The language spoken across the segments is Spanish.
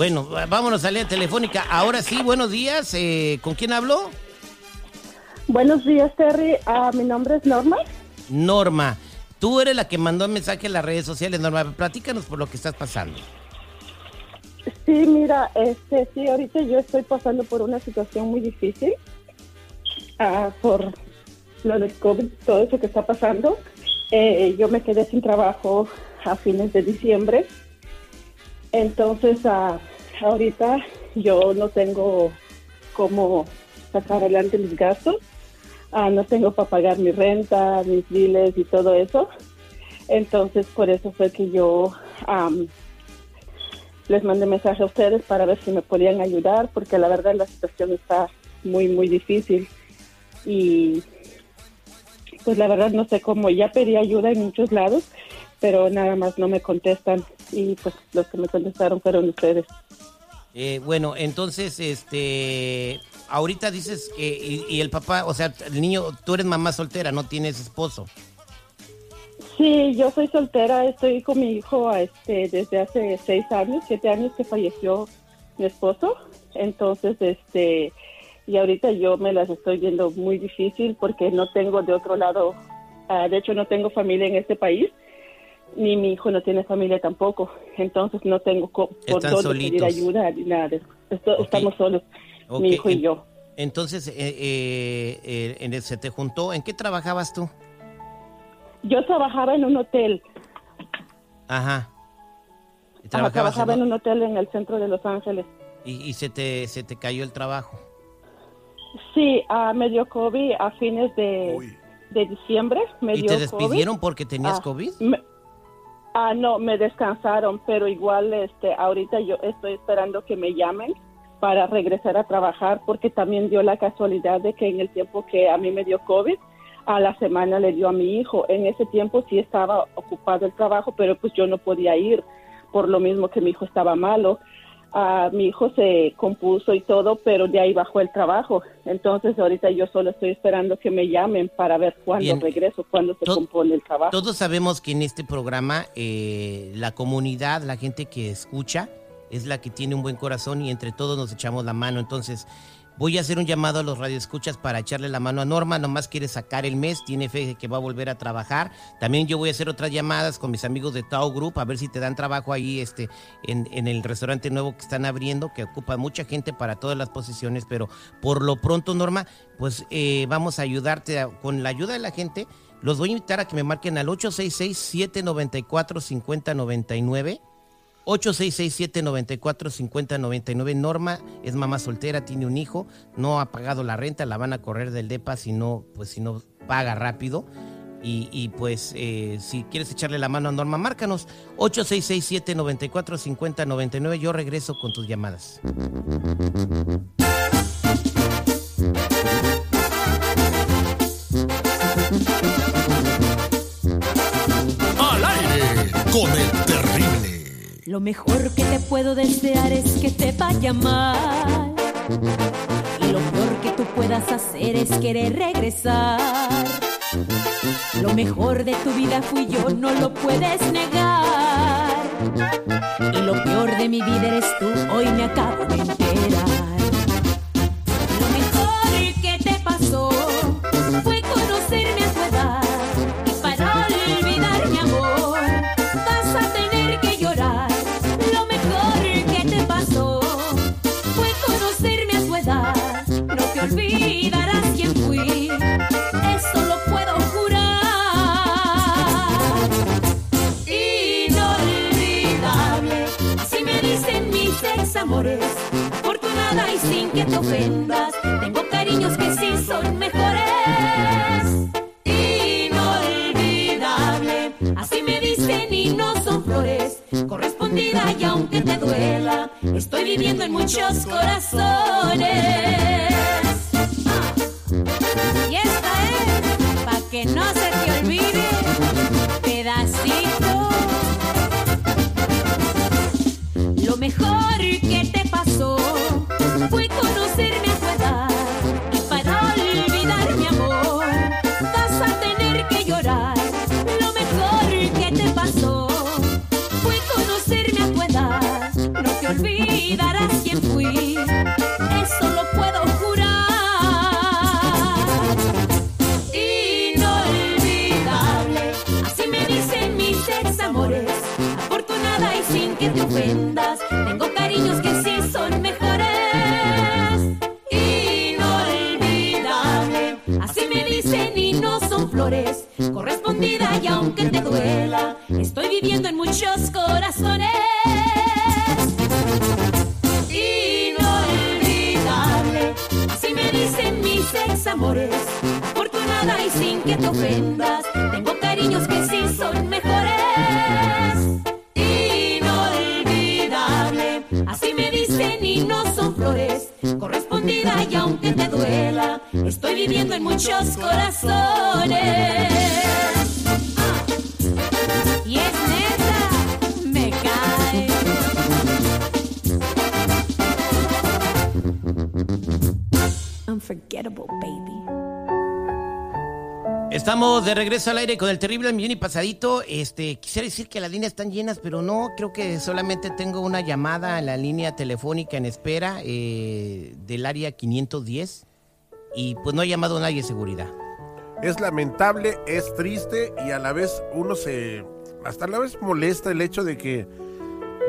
Bueno, vámonos a la telefónica. Ahora sí, buenos días. Eh, ¿Con quién hablo? Buenos días, Terry. Ah, mi nombre es Norma. Norma, tú eres la que mandó el mensaje en las redes sociales. Norma, platícanos por lo que estás pasando. Sí, mira, este, sí, ahorita yo estoy pasando por una situación muy difícil ah, por lo del COVID, todo eso que está pasando. Eh, yo me quedé sin trabajo a fines de diciembre. Entonces, ah, ahorita yo no tengo cómo sacar adelante mis gastos. Ah, no tengo para pagar mi renta, mis biles y todo eso. Entonces, por eso fue que yo les mandé mensaje a ustedes para ver si me podían ayudar, porque la verdad la situación está muy, muy difícil. Y pues la verdad no sé cómo, ya pedí ayuda en muchos lados, pero nada más no me contestan y pues los que me contestaron fueron ustedes. Eh, bueno, entonces, este, ahorita dices que, y, el papá, o sea, el niño, tú eres mamá soltera, no tienes esposo. Sí, yo soy soltera, estoy con mi hijo este, desde hace seis años, siete años que falleció mi esposo. Entonces, este, y ahorita yo me las estoy viendo muy difícil porque no tengo de otro lado, ah, de hecho no tengo familia en este país, ni mi hijo no tiene familia tampoco, entonces no tengo por dónde pedir ayuda ni nada. Estamos solos, mi hijo y yo. Entonces, eh, eh, eh ¿se te juntó? ¿En qué trabajabas tú? Yo trabajaba en un hotel. Ajá. trabajaba en un hotel en el centro de Los Ángeles. ¿Y, y se, te, se te cayó el trabajo? Sí, uh, me dio COVID a fines de, de diciembre. Me ¿Y te despidieron porque tenías ah, COVID? Ah, no, me descansaron, pero igual este, ahorita yo estoy esperando que me llamen para regresar a trabajar porque también dio la casualidad de que en el tiempo que a mí me dio COVID, a la semana le dio a mi hijo. En ese tiempo sí estaba ocupado el trabajo, pero pues yo no podía ir por lo mismo que mi hijo estaba malo mi hijo se compuso y todo, pero de ahí bajó el trabajo. Entonces ahorita yo solo estoy esperando que me llamen para ver cuándo regreso, cuándo se compone el trabajo. Todos sabemos que en este programa eh, la comunidad, la gente que escucha, es la que tiene un buen corazón y entre todos nos echamos la mano. Entonces, Voy a hacer un llamado a los radioescuchas para echarle la mano a Norma. Nomás quiere sacar el mes, tiene fe de que va a volver a trabajar. También yo voy a hacer otras llamadas con mis amigos de Tao Group a ver si te dan trabajo ahí este, en, el restaurante nuevo que están abriendo, que ocupa mucha gente para todas las posiciones. Pero por lo pronto, Norma, pues eh, vamos a ayudarte con la ayuda de la gente. Los voy a invitar a que me marquen al 866-794-5099 866-794-5099. Norma es mamá soltera, tiene un hijo, no ha pagado la renta, la van a correr del DEPA si no, pues si no paga rápido. Y, pues eh, si quieres echarle la mano a Norma, márcanos 866-794-5099. Yo regreso con tus llamadas. Lo mejor que te puedo desear es que te vaya mal. Y lo peor que tú puedas hacer es querer regresar. Lo mejor de tu vida fui yo, no lo puedes negar. Y lo peor de mi vida eres tú, hoy me acabo de enterar. Tengo cariños que sí son mejores. Inolvidable, así me dicen y no son flores. Correspondida y aunque te duela, estoy viviendo en muchos corazones. Y esta es, pa' que no se te olvide, pedacito. Lo mejor fue conocerme mis ex amores, afortunada y sin que te ofendas, tengo cariños que sí son mejores. Inolvidable, así me dicen y no son flores, correspondida y aunque te duela, estoy viviendo en muchos corazones. Unforgettable, baby. Estamos de regreso al aire con el terrible millón y pasadito. Este, quisiera decir que las líneas están llenas, pero no, creo que solamente tengo una llamada en la línea telefónica en espera eh, del área 510 y pues no ha llamado nadie de seguridad. Es lamentable, es triste y a la vez uno se hasta a la vez molesta el hecho de que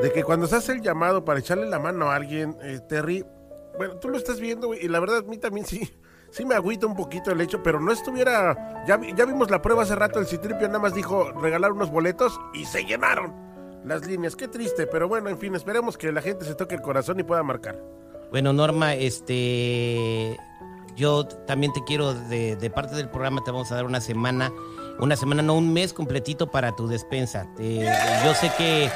de que cuando se hace el llamado para echarle la mano a alguien, eh, Terry, bueno, tú lo estás viendo güey, y la verdad a mí también sí sí me agüita un poquito el hecho, pero no estuviera ya, ya vimos la prueba hace rato el Citripio nada más dijo regalar unos boletos y se llenaron las líneas. Qué triste, pero bueno, en fin, esperemos que la gente se toque el corazón y pueda marcar. Bueno, Norma, este, yo también te quiero, de, parte del programa te vamos a dar una semana, una semana, no un mes completito para tu despensa. Yo sé que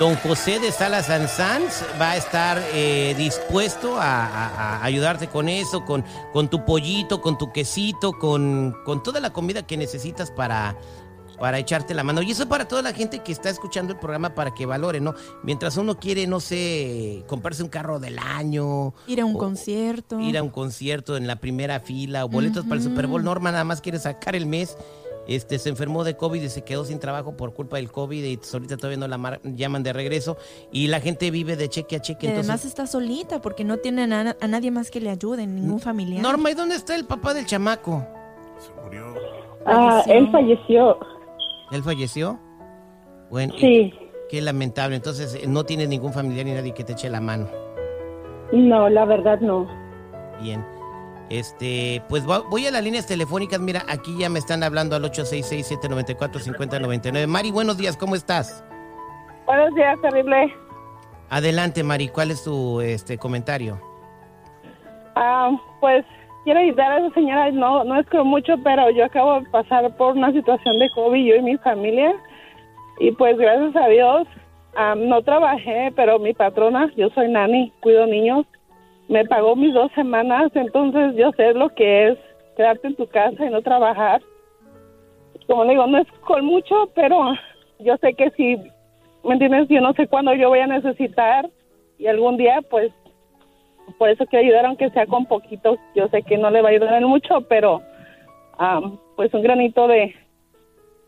don José de Salas Sanz va a estar eh, dispuesto a, a- a ayudarte con eso, con, con tu pollito, con tu quesito, con, con toda la comida que necesitas para, para echarte la mano. Y eso para toda la gente que está escuchando el programa para que valore, ¿no? Mientras uno quiere, no sé, comprarse un carro del año. Ir a un o concierto. Ir a un concierto en la primera fila o boletos para el Super Bowl. Norma nada más quiere sacar el mes. Este, se enfermó de COVID y se quedó sin trabajo por culpa del COVID y ahorita todavía no la mar- llaman de regreso y la gente vive de cheque a cheque. Y además entonces, está solita porque no tiene a, a nadie más que le ayude, ningún familiar. Norma, ¿y dónde está el papá del chamaco? Se murió. Ah, él falleció. ¿Él falleció? Bueno, Sí. qué lamentable. Entonces, eh, no tienes ningún familiar ni nadie que te eche la mano. No, la verdad no. Bien. Este, pues voy a las líneas telefónicas. Mira, aquí ya me están hablando al 866-794-5099. Mari, buenos días, ¿cómo estás? Buenos días, terrible. Adelante, Mari, ¿cuál es tu este comentario? Ah, pues quiero ayudar a esa señora, no, no es con mucho, pero yo acabo de pasar por una situación de COVID, yo y mi familia, y pues gracias a Dios ah, no trabajé, pero mi patrona, yo soy nani, cuido niños, me pagó mis dos semanas, entonces yo sé lo que es quedarte en tu casa y no trabajar. Como le digo, no es con mucho, pero yo sé que si, ¿me entiendes? Yo no sé cuándo yo voy a necesitar y algún día pues por eso quiero ayudar aunque sea con poquito yo sé que no le va a ayudar en mucho pero am, pues un granito de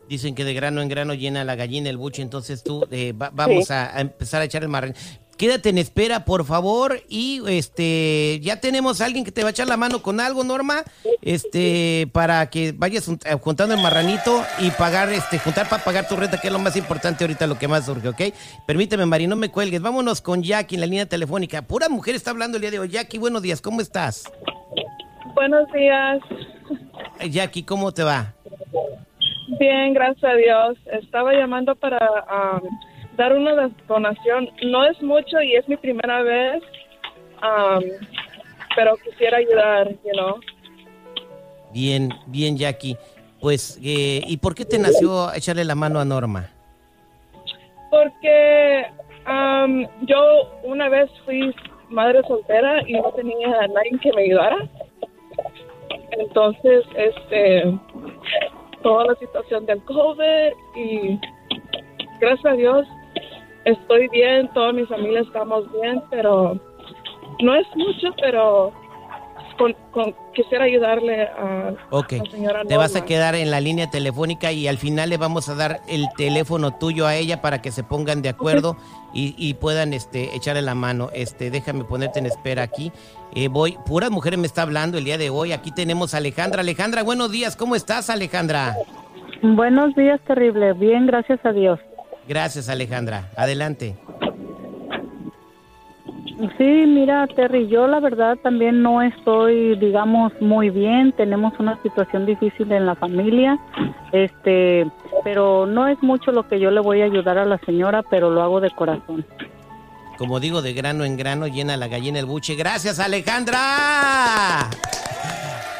Dicen que de grano en grano llena la gallina el buche, entonces tú eh, va- vamos Sí. a, a empezar a echar el marrón. Quédate en espera, por favor, y este ya tenemos a alguien que te va a echar la mano con algo, Norma, este para que vayas eh, juntando el marranito y pagar este juntar para pagar tu renta, que es lo más importante ahorita, lo que más surge, ¿ok? Permíteme, Mari, no me cuelgues. Vámonos con Jackie en la línea telefónica. Pura mujer está hablando el día de hoy. Jackie, buenos días, ¿cómo estás? Buenos días. Jackie, ¿cómo te va? Bien, gracias a Dios. Estaba llamando para um, dar una donación. No es mucho y es mi primera vez, um, pero quisiera ayudar, you know. Bien, bien, Jackie. Pues, eh, ¿y por qué te nació echarle la mano a Norma? Porque um, yo una vez fui madre soltera y no tenía a nadie que me ayudara. Entonces, este, toda la situación del COVID y gracias a Dios estoy bien, toda mi familia estamos bien, pero no es mucho, pero con, con- quisiera ayudarle a Ok, la señora te vas a Norma. quedar en la línea telefónica y al final le vamos a dar el teléfono tuyo a ella para que se pongan de acuerdo y, y puedan este, echarle la mano. Este, déjame ponerte en espera aquí. Eh, voy, puras mujeres me está hablando el día de hoy. Aquí tenemos a Alejandra. Alejandra, buenos días. ¿Cómo estás, Alejandra? Buenos días, terrible. Bien, gracias a Dios. Gracias, Alejandra. Adelante. Sí, mira, Terry, yo la verdad también no estoy, digamos, muy bien. Tenemos una situación difícil en la familia, este, pero no es mucho lo que yo le voy a ayudar a la señora, pero lo hago de corazón. Como digo, de grano en grano llena la gallina el buche. Gracias, Alejandra.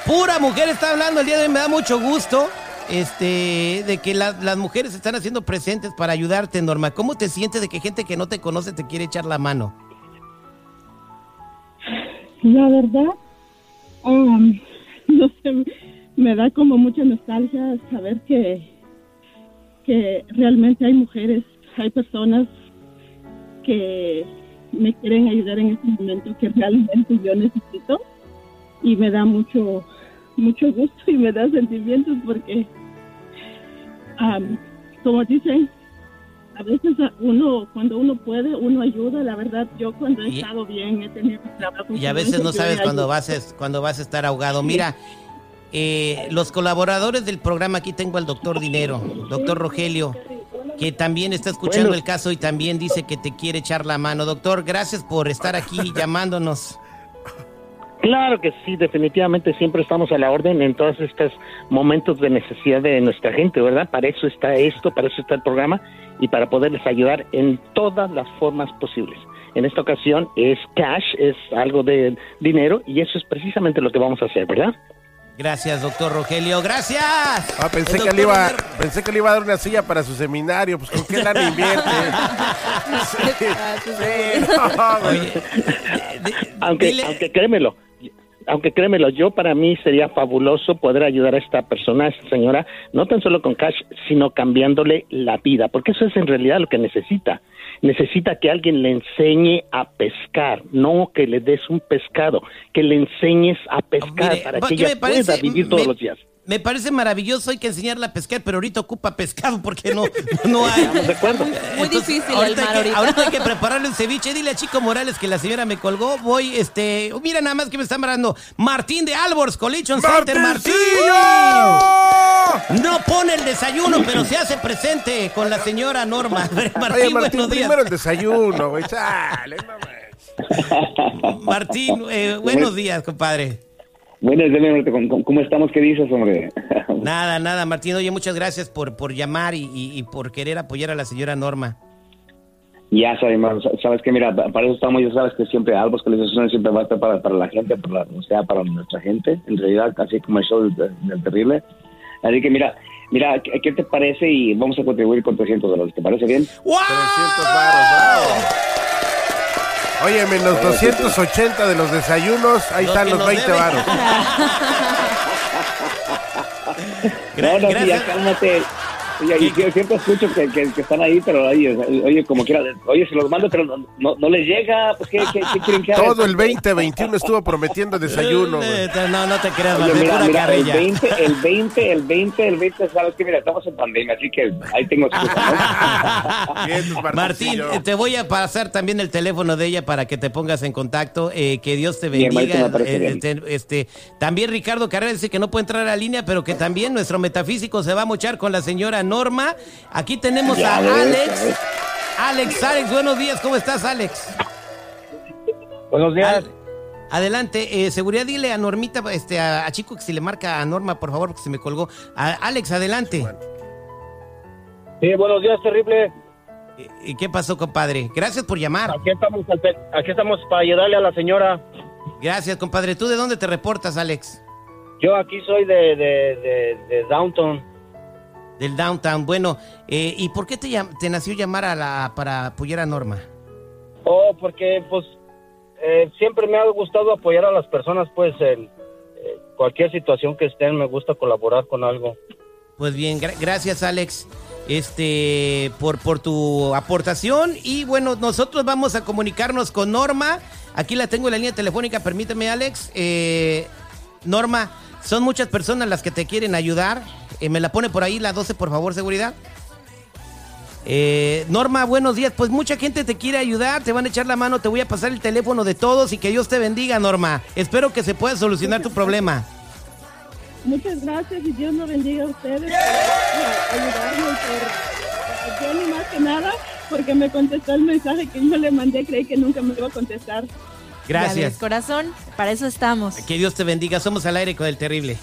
Pura mujer está hablando el día de hoy. Me da mucho gusto este, de que la- las mujeres están haciendo presentes para ayudarte, Norma. ¿Cómo te sientes de que gente que no te conoce te quiere echar la mano? La verdad, um, no sé, me da como mucha nostalgia saber que, que realmente hay mujeres, hay personas que me quieren ayudar en este momento que realmente yo necesito y me da mucho mucho gusto y me da sentimientos porque um, como dicen a veces uno cuando uno puede uno ayuda la verdad yo cuando he Y- estado bien he tenido trabajo Y a veces no sabes cuándo ayudado. vas, a, cuándo vas a estar ahogado. Mira, eh, los colaboradores del programa, aquí tengo al doctor Dinero, doctor Rogelio, que también está escuchando el caso y también dice que te quiere echar la mano. Doctor, gracias por estar aquí llamándonos. Claro que sí, definitivamente siempre estamos a la orden en todos estos momentos de necesidad de nuestra gente, ¿verdad? Para eso está esto, para eso está el programa y para poderles ayudar en todas las formas posibles. En esta ocasión es cash, es algo de dinero y eso es precisamente lo que vamos a hacer, ¿verdad? Gracias, doctor Rogelio, gracias. Ah, pensé que, le iba, pensé que le iba a dar una silla para su seminario. Pues con qué lana invierte. Sí, no, güey. Oye, de- Aunque, dile- aunque créemelo, aunque créemelo, yo para mí sería fabuloso poder ayudar a esta persona, a esta señora, no tan solo con cash, sino cambiándole la vida, porque eso es en realidad lo que necesita. Necesita que alguien le enseñe a pescar, no que le des un pescado, que le enseñes a pescar Mire, para que ella parece- pueda vivir todos me- los días. Me parece maravilloso, hay que enseñarle a pescar, pero ahorita ocupa pescado porque no, no hay. ¿De acuerdo? Muy difícil el ahorita mar hay que, ahorita. ahorita hay que prepararle un ceviche. Dile a Chico Morales que la señora me colgó. Voy, este, mira nada más que me están mandando. Martín de Albors, Collision Center, Martín. No pone el desayuno, pero se hace presente con la señora Norma. Martín, Oye, Martín, buenos días. primero el desayuno, güey. Chale. Martín, eh, buenos días, compadre. Buenas, ¿cómo- cómo- ¿cómo estamos? ¿Qué dices, hombre? Nada, nada, Martín. Oye, muchas gracias por, por llamar y, y- y por querer apoyar a la señora Norma. ya sabes, hermano, sabes que mira, para eso estamos, ya sabes que siempre Albos Coalización siempre va a estar para, para la gente, para la- o sea, para nuestra gente, en realidad, así como el show del, del terrible. Así que mira, mira, ¿qué, qué te parece? Y vamos a contribuir con 300 dólares, ¿te parece bien? 300 varos, bravo. Oye, menos 280 de los desayunos, ahí Los están los nos 20 deben. varos. No, no, ya cálmate. Oye, y yo siempre escucho que, que, que están ahí, pero oye, oye, como quiera, oye, si los mando, pero no, no, no les llega, pues, ¿qué, qué, qué quieren que haga? Todo el 2021 estuvo prometiendo desayuno. Eh, No, no te creas, Oye, Martín, mira, mira, el carrilla. 20, el 20, el 20, el 20, sabes que mira, estamos en pandemia, así que ahí tengo excusa, ¿no? Bien, pues, Martín, eh, te voy a pasar también el teléfono de ella para que te pongas en contacto. eh, que Dios te bendiga. Eh, este, este, también Ricardo Carrera dice que no puede entrar a la línea, pero que también nuestro metafísico se va a mochar con la señora Norma. Aquí tenemos Ya a Alex. Alex, Alex, buenos días. ¿Cómo estás, Alex? Buenos días. Al- adelante, eh, seguridad, dile a Normita, este, a, a Chico que si le marca a Norma, por favor, porque se me colgó. A- Alex, adelante. Sí, buenos días, terrible. Eh, ¿Qué pasó, compadre? Gracias por llamar. Aquí estamos, al pe- aquí estamos para ayudarle a la señora. Gracias, compadre. ¿Tú de dónde te reportas, Alex? Yo aquí soy de, de, de, de Downtown. Del downtown. Bueno, eh, ¿y por qué te, te nació llamar a la, para apoyar a Norma? Oh, porque pues eh, siempre me ha gustado apoyar a las personas, pues en eh, cualquier situación que estén, me gusta colaborar con algo. Pues bien, gra- gracias, Alex, este, por, por tu aportación. Y bueno, nosotros vamos a comunicarnos con Norma. Aquí la tengo en la línea telefónica, permíteme, Alex. Eh, Norma, son muchas personas las que te quieren ayudar. Eh, me la pone por ahí la 12, por favor, seguridad. Eh, Norma, buenos días. Pues mucha gente te quiere ayudar, te van a echar la mano, te voy a pasar el teléfono de todos y que Dios te bendiga, Norma. Espero que se pueda solucionar tu problema. Muchas gracias y Dios nos bendiga a ustedes por por Jenny más que nada porque me contestó el mensaje que yo le mandé. Creí que nunca me iba a contestar. Ya ves, Gracias. corazón, para eso estamos. Que Dios te bendiga. Somos al aire con el terrible.